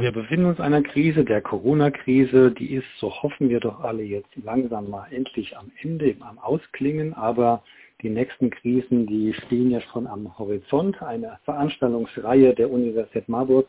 Wir befinden uns in einer Krise, der Corona-Krise, die ist, so hoffen wir doch alle jetzt langsam mal endlich am Ende, am Ausklingen, aber die nächsten Krisen, die stehen ja schon am Horizont. Eine Veranstaltungsreihe der Universität Marburg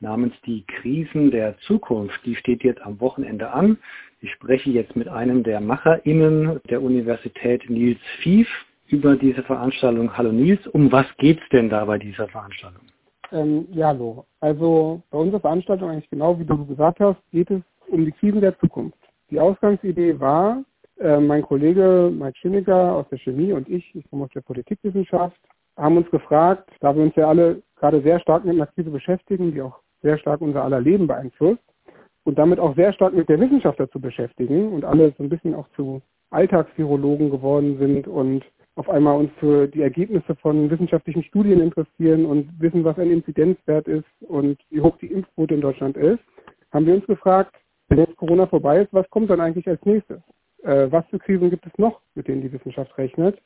namens die Krisen der Zukunft, die steht jetzt am Wochenende an. Ich spreche jetzt mit einem der MacherInnen der Universität, Nils Fief, über diese Veranstaltung. Hallo Nils, um was geht's denn da bei dieser Veranstaltung? Ähm, ja, hallo. Also bei unserer Veranstaltung eigentlich genau wie du gesagt hast, geht es um die Krisen der Zukunft. Die Ausgangsidee war, äh, mein Kollege Mike Schimmiger aus der Chemie und ich, ich komme aus der Politikwissenschaft, haben uns gefragt, da wir uns ja alle gerade sehr stark mit einer Krise beschäftigen, die auch sehr stark unser aller Leben beeinflusst und damit auch sehr stark mit der Wissenschaft dazu beschäftigen und alle so ein bisschen auch zu Alltagsvirologen geworden sind und auf einmal uns für die Ergebnisse von wissenschaftlichen Studien interessieren und wissen, was ein Inzidenzwert ist und wie hoch die Impfquote in Deutschland ist, haben wir uns gefragt, wenn jetzt Corona vorbei ist, was kommt dann eigentlich als nächstes? Äh, was für Krisen gibt es noch, mit denen die Wissenschaft rechnet?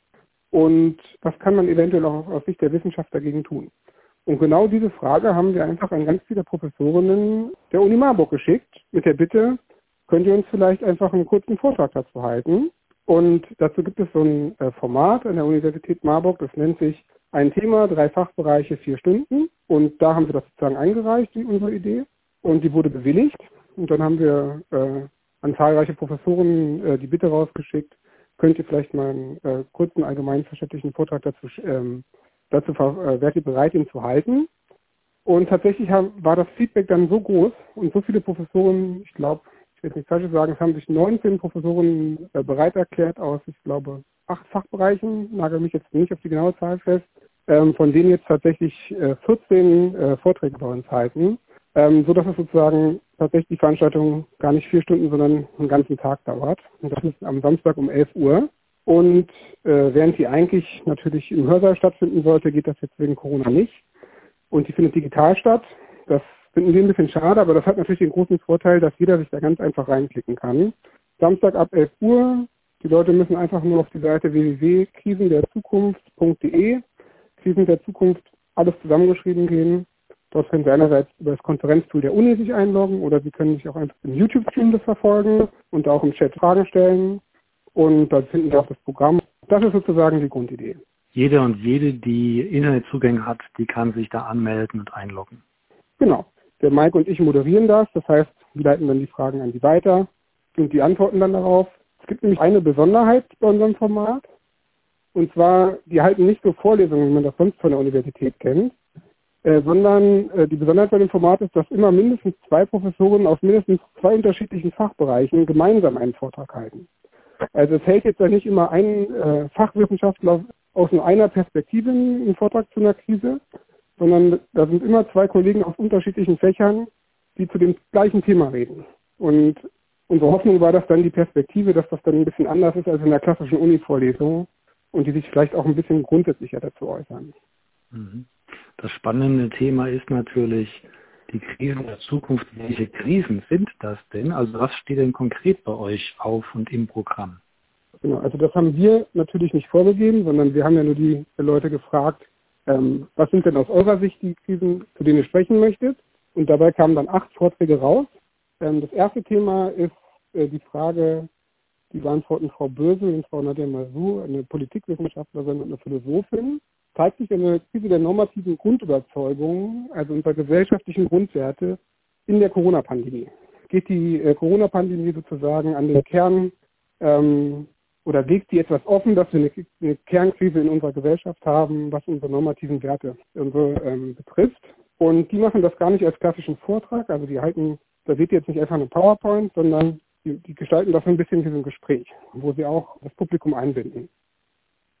Und was kann man eventuell auch aus Sicht der Wissenschaft dagegen tun? Und genau diese Frage haben wir einfach an ganz viele Professorinnen der Uni Marburg geschickt, mit der Bitte, könnt ihr uns vielleicht einfach einen kurzen Vortrag dazu halten? Und dazu gibt es so ein äh, Format an der Universität Marburg, das nennt sich ein Thema, drei Fachbereiche, vier Stunden. Und da haben wir das sozusagen eingereicht, die, unsere Idee. Und die wurde bewilligt. Und dann haben wir äh, an zahlreiche Professoren äh, die Bitte rausgeschickt, könnt ihr vielleicht mal einen äh, kurzen allgemeinverständlichen Vortrag dazu, ähm, dazu äh, wärt ihr bereit, ihn zu halten. Und tatsächlich haben, war das Feedback dann so groß und so viele Professoren, ich glaube, ich will jetzt nicht falsch sagen, es haben sich 19 Professoren äh, bereit erklärt aus, ich glaube, acht Fachbereichen, nagel mich jetzt nicht auf die genaue Zahl fest, ähm, von denen jetzt tatsächlich äh, 14 äh, Vorträge bei uns halten, ähm, so dass es sozusagen tatsächlich die Veranstaltung gar nicht vier Stunden, sondern einen ganzen Tag dauert. Und das ist am Samstag um 11 Uhr. Und äh, während die eigentlich natürlich im Hörsaal stattfinden sollte, geht das jetzt wegen Corona nicht. Und die findet digital statt. Das Finden wir ein bisschen schade, aber das hat natürlich den großen Vorteil, dass jeder sich da ganz einfach reinklicken kann. Samstag ab 11 Uhr. Die Leute müssen einfach nur auf die Seite www.krisenderzukunft.de, Krisen der Zukunft, alles zusammengeschrieben gehen. Dort können Sie einerseits über das Konferenztool der Uni sich einloggen oder Sie können sich auch einfach im YouTube-Stream das verfolgen und auch im Chat Fragen stellen. Und dort finden Sie auch das Programm. Das ist sozusagen die Grundidee. Jeder und jede, die Internetzugänge hat, die kann sich da anmelden und einloggen. Genau. Der Mike und ich moderieren das, das heißt, wir leiten dann die Fragen an die weiter und die antworten dann darauf. Es gibt nämlich eine Besonderheit bei unserem Format. Und zwar, die halten nicht so Vorlesungen, wie man das sonst von der Universität kennt, äh, sondern äh, die Besonderheit bei dem Format ist, dass immer mindestens zwei Professoren aus mindestens zwei unterschiedlichen Fachbereichen gemeinsam einen Vortrag halten. Also es hält jetzt ja nicht immer ein äh, Fachwissenschaftler aus nur einer Perspektive einen Vortrag zu einer Krise, sondern da sind immer zwei Kollegen aus unterschiedlichen Fächern, die zu dem gleichen Thema reden. Und unsere Hoffnung war, dass dann die Perspektive, dass das dann ein bisschen anders ist als in der klassischen Uni-Vorlesung und die sich vielleicht auch ein bisschen grundsätzlicher dazu äußern. Mhm. Das spannende Thema ist natürlich die Krisen der Zukunft. Welche Krisen sind das denn? Also was steht denn konkret bei euch auf und im Programm? Genau, also das haben wir natürlich nicht vorgegeben, sondern wir haben ja nur die Leute gefragt, ähm, was sind denn aus eurer Sicht die Krisen, zu denen ihr sprechen möchtet? Und dabei kamen dann acht Vorträge raus. Ähm, das erste Thema ist äh, die Frage, die beantworten Frau Bösel und Frau Nadia Masou, eine Politikwissenschaftlerin und eine Philosophin. Zeigt sich eine Krise der normativen Grundüberzeugungen, also unserer gesellschaftlichen Grundwerte in der Corona-Pandemie. Geht die äh, Corona-Pandemie sozusagen an den Kern ähm, oder legt die etwas offen, dass wir eine, eine, Kernkrise in unserer Gesellschaft haben, was unsere normativen Werte unsere, ähm, betrifft. Und die machen das gar nicht als klassischen Vortrag, also die halten, da seht ihr jetzt nicht einfach eine PowerPoint, sondern die, die gestalten das ein bisschen wie so ein Gespräch, wo sie auch das Publikum einbinden.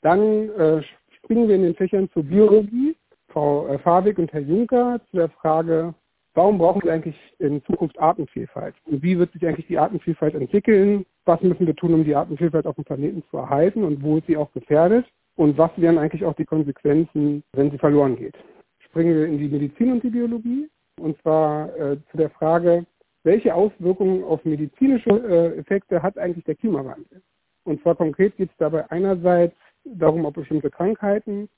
Dann äh, springen wir in den Fächern zur Biologie. Frau äh, Fabig und Herr Juncker zu der Frage, warum brauchen wir eigentlich in Zukunft Artenvielfalt? Und wie wird sich eigentlich die Artenvielfalt entwickeln? Was müssen wir tun, um die Artenvielfalt auf dem Planeten zu erhalten und wo ist sie auch gefährdet? Und was wären eigentlich auch die Konsequenzen, wenn sie verloren geht? Springen wir in die Medizin und die Biologie. Und zwar äh, zu der Frage, welche Auswirkungen auf medizinische äh, Effekte hat eigentlich der Klimawandel? Und zwar konkret geht es dabei einerseits darum, ob bestimmte Krankheiten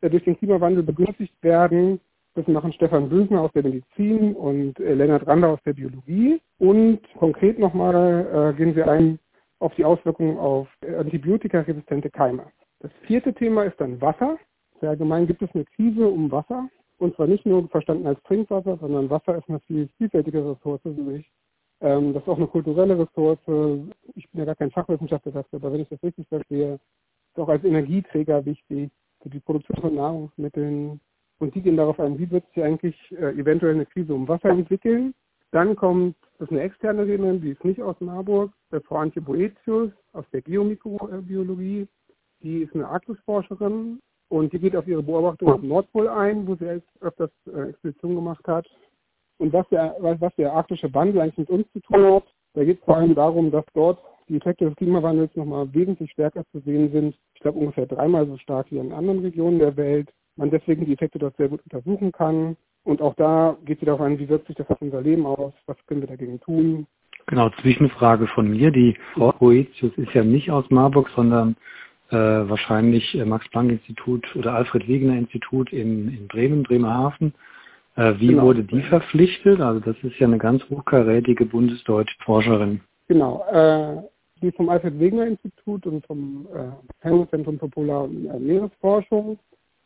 äh, durch den Klimawandel begünstigt werden Das machen Stefan Bündner aus der Medizin und äh, Lennart Rander aus der Biologie. Und konkret nochmal äh, gehen wir ein auf die Auswirkungen auf antibiotikaresistente Keime. Das vierte Thema ist dann Wasser. Sehr allgemein gibt es eine Krise um Wasser. Und zwar nicht nur verstanden als Trinkwasser, sondern Wasser ist eine viel vielfältige Ressource für mich. Ähm, das ist auch eine kulturelle Ressource. Ich bin ja gar kein Fachwissenschaftler dafür, aber wenn ich das richtig verstehe, ist auch als Energieträger wichtig für die Produktion von Nahrungsmitteln. Und die gehen darauf ein, wie wird sich eigentlich äh, eventuell eine Krise um Wasser entwickeln. Dann kommt, das ist eine externe Rednerin, die ist nicht aus Marburg, äh, Frau Antje Boetius aus der Geomikrobiologie. Die ist eine Arktisforscherin und die geht auf ihre Beobachtung am Nordpol ein, wo sie öfters äh, Expeditionen gemacht hat. Und was der, was der arktische Wandel eigentlich mit uns zu tun hat, da geht es vor allem darum, dass dort die Effekte des Klimawandels nochmal wesentlich stärker zu sehen sind. Ich glaube ungefähr dreimal so stark wie in anderen Regionen der Welt. Man deswegen die Effekte dort sehr gut untersuchen kann. Und auch da geht es darauf an, wie wirkt sich das auf unser Leben aus, was können wir dagegen tun. Genau, Zwischenfrage von mir. Die Frau Boetius ist ja nicht aus Marburg, sondern äh, wahrscheinlich äh, Max-Planck-Institut oder Alfred-Wegener-Institut in, in Bremen, Bremerhaven. Äh, wie genau. wurde die verpflichtet? Also das ist ja eine ganz hochkarätige bundesdeutsche Forscherin. Genau. Äh, die vom Alfred-Wegener-Institut und vom äh, Zentrum für Polar- und äh, Meeresforschung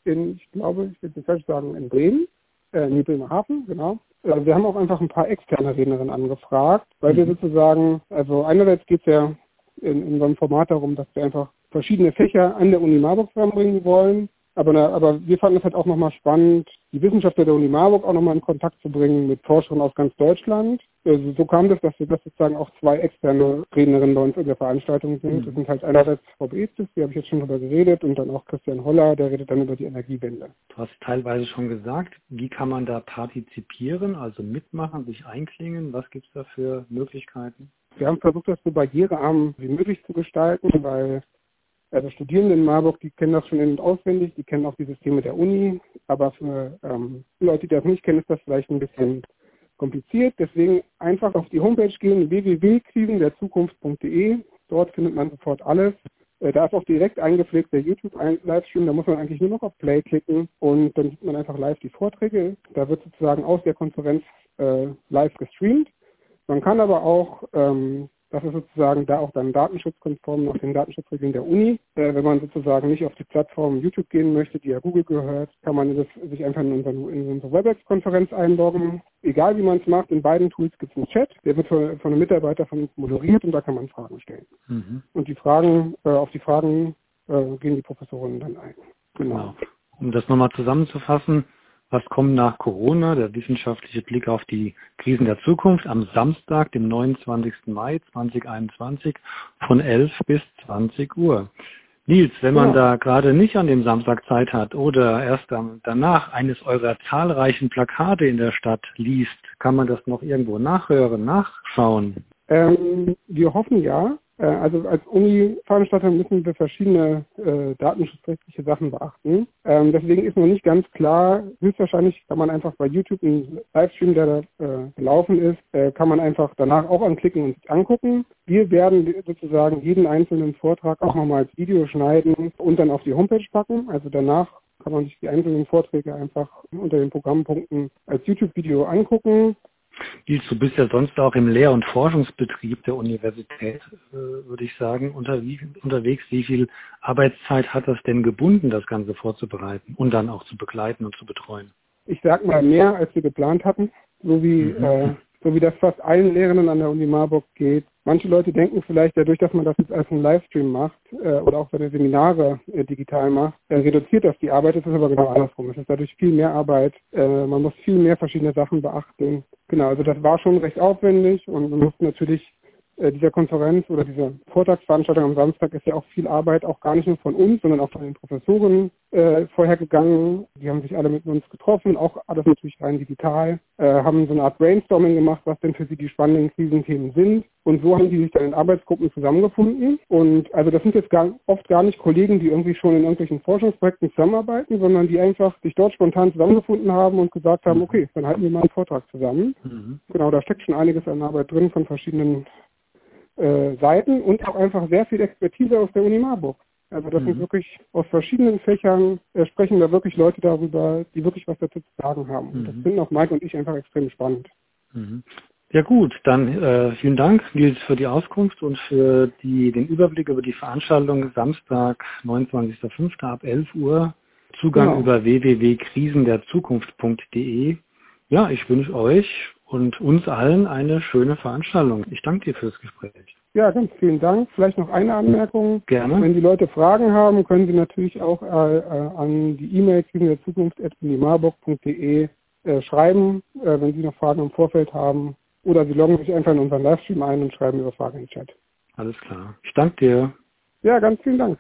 in, ich glaube, ich will nicht falsch sagen, in Bremen, äh, in Bremerhaven, genau. Also wir haben auch einfach ein paar externe Rednerinnen angefragt, weil mhm. wir sozusagen, also einerseits geht es ja in, in unserem Format darum, dass wir einfach verschiedene Fächer an der Uni Marburg zusammenbringen wollen aber, aber wir fanden es halt auch nochmal spannend, die Wissenschaftler der Uni Marburg auch nochmal in Kontakt zu bringen mit Forschern aus ganz Deutschland. Also so kam das, dass wir das sozusagen auch zwei externe Rednerinnen bei uns in der Veranstaltung sind. Mhm. Das sind halt einerseits Frau Beestis, die habe ich jetzt schon drüber geredet, und dann auch Christian Holler, der redet dann über die Energiewende. Du hast teilweise schon gesagt, wie kann man da partizipieren, also mitmachen, sich einklingen? Was gibt es da für Möglichkeiten? Wir haben versucht, das so barrierearm wie möglich zu gestalten, weil also Studierende in Marburg, die kennen das schon in- und auswendig, die kennen auch die Systeme der Uni, aber für ähm, Leute, die das nicht kennen, ist das vielleicht ein bisschen kompliziert. Deswegen einfach auf die Homepage gehen, www.krisenderzukunft.de. Dort findet man sofort alles. Äh, da ist auch direkt eingepflegt der YouTube-Livestream. Da muss man eigentlich nur noch auf Play klicken und dann sieht man einfach live die Vorträge. Da wird sozusagen aus der Konferenz äh, live gestreamt. Man kann aber auch ähm, das ist sozusagen da auch dann datenschutzkonform nach den Datenschutzregeln der Uni. Äh, wenn man sozusagen nicht auf die Plattform YouTube gehen möchte, die ja Google gehört, kann man das, sich einfach in, unseren, in unsere WebEx-Konferenz einloggen. Egal wie man es macht, in beiden Tools gibt es einen Chat, der wird von, von einem Mitarbeiter von uns moderiert und da kann man Fragen stellen. Mhm. Und die Fragen, äh, auf die Fragen äh, gehen die Professoren dann ein. Genau. genau. Um das nochmal zusammenzufassen, was kommt nach Corona? Der wissenschaftliche Blick auf die Krisen der Zukunft am Samstag, dem 29. Mai 2021 von 11 bis 20 Uhr. Nils, wenn man ja. da gerade nicht an dem Samstag Zeit hat oder erst danach eines eurer zahlreichen Plakate in der Stadt liest, kann man das noch irgendwo nachhören, nachschauen? Ähm, wir hoffen ja. Äh, also als Uni-Veranstalter müssen wir verschiedene äh, datenschutzrechtliche Sachen beachten. Ähm, deswegen ist noch nicht ganz klar, höchstwahrscheinlich kann man einfach bei YouTube einen Livestream, der da äh, gelaufen ist, äh, kann man einfach danach auch anklicken und sich angucken. Wir werden sozusagen jeden einzelnen Vortrag auch nochmal als Video schneiden und dann auf die Homepage packen. Also danach kann man sich die einzelnen Vorträge einfach unter den Programmpunkten als YouTube-Video angucken. Nils, du bist ja sonst auch im Lehr- und Forschungsbetrieb der Universität, äh, würde ich sagen, unter wie, unterwegs. Wie viel Arbeitszeit hat das denn gebunden, das Ganze vorzubereiten und dann auch zu begleiten und zu betreuen? Ich sag mal mehr, als wir geplant hatten. So wie mhm. äh, so wie das fast allen Lehrenden an der Uni Marburg geht. Manche Leute denken vielleicht, dadurch, dass man das jetzt als einen Livestream macht äh, oder auch seine Seminare äh, digital macht, äh, reduziert das die Arbeit. Das ist aber genau andersrum. Es ist dadurch viel mehr Arbeit. Äh, man muss viel mehr verschiedene Sachen beachten. Genau, also das war schon recht aufwendig und man musste natürlich dieser Konferenz oder dieser Vortragsveranstaltung am Samstag ist ja auch viel Arbeit, auch gar nicht nur von uns, sondern auch von den Professoren äh, vorher gegangen. Die haben sich alle mit uns getroffen, auch alles natürlich rein digital, äh, haben so eine Art Brainstorming gemacht, was denn für sie die spannenden Krisenthemen sind. Und so haben die sich dann in Arbeitsgruppen zusammengefunden. Und also das sind jetzt gar, oft gar nicht Kollegen, die irgendwie schon in irgendwelchen Forschungsprojekten zusammenarbeiten, sondern die einfach sich dort spontan zusammengefunden haben und gesagt haben, okay, dann halten wir mal einen Vortrag zusammen. Mhm. Genau, da steckt schon einiges an Arbeit drin von verschiedenen äh, Seiten und auch einfach sehr viel Expertise aus der Uni Marburg. Also das mhm. sind wirklich aus verschiedenen Fächern, äh, sprechen da wirklich Leute darüber, die wirklich was dazu zu sagen haben. Und das mhm. finden auch Mike und ich einfach extrem spannend. Mhm. Ja gut, dann äh, vielen Dank, Nils, für die Auskunft und für die, den Überblick über die Veranstaltung Samstag, 29.05. ab 11 Uhr. Zugang genau. über www.krisenderzukunft.de. Ja, ich wünsche euch und uns allen eine schöne Veranstaltung. Ich danke dir fürs Gespräch. Ja, ganz vielen Dank. Vielleicht noch eine Anmerkung. Gerne. Wenn die Leute Fragen haben, können sie natürlich auch äh, äh an die E-Mail krisenderzukunft.marburg.de äh, schreiben, äh, wenn sie noch Fragen im Vorfeld haben. Oder Sie loggen sich einfach in unseren Livestream ein und schreiben Ihre Frage in den Chat. Alles klar. Ich danke dir. Ja, ganz vielen Dank.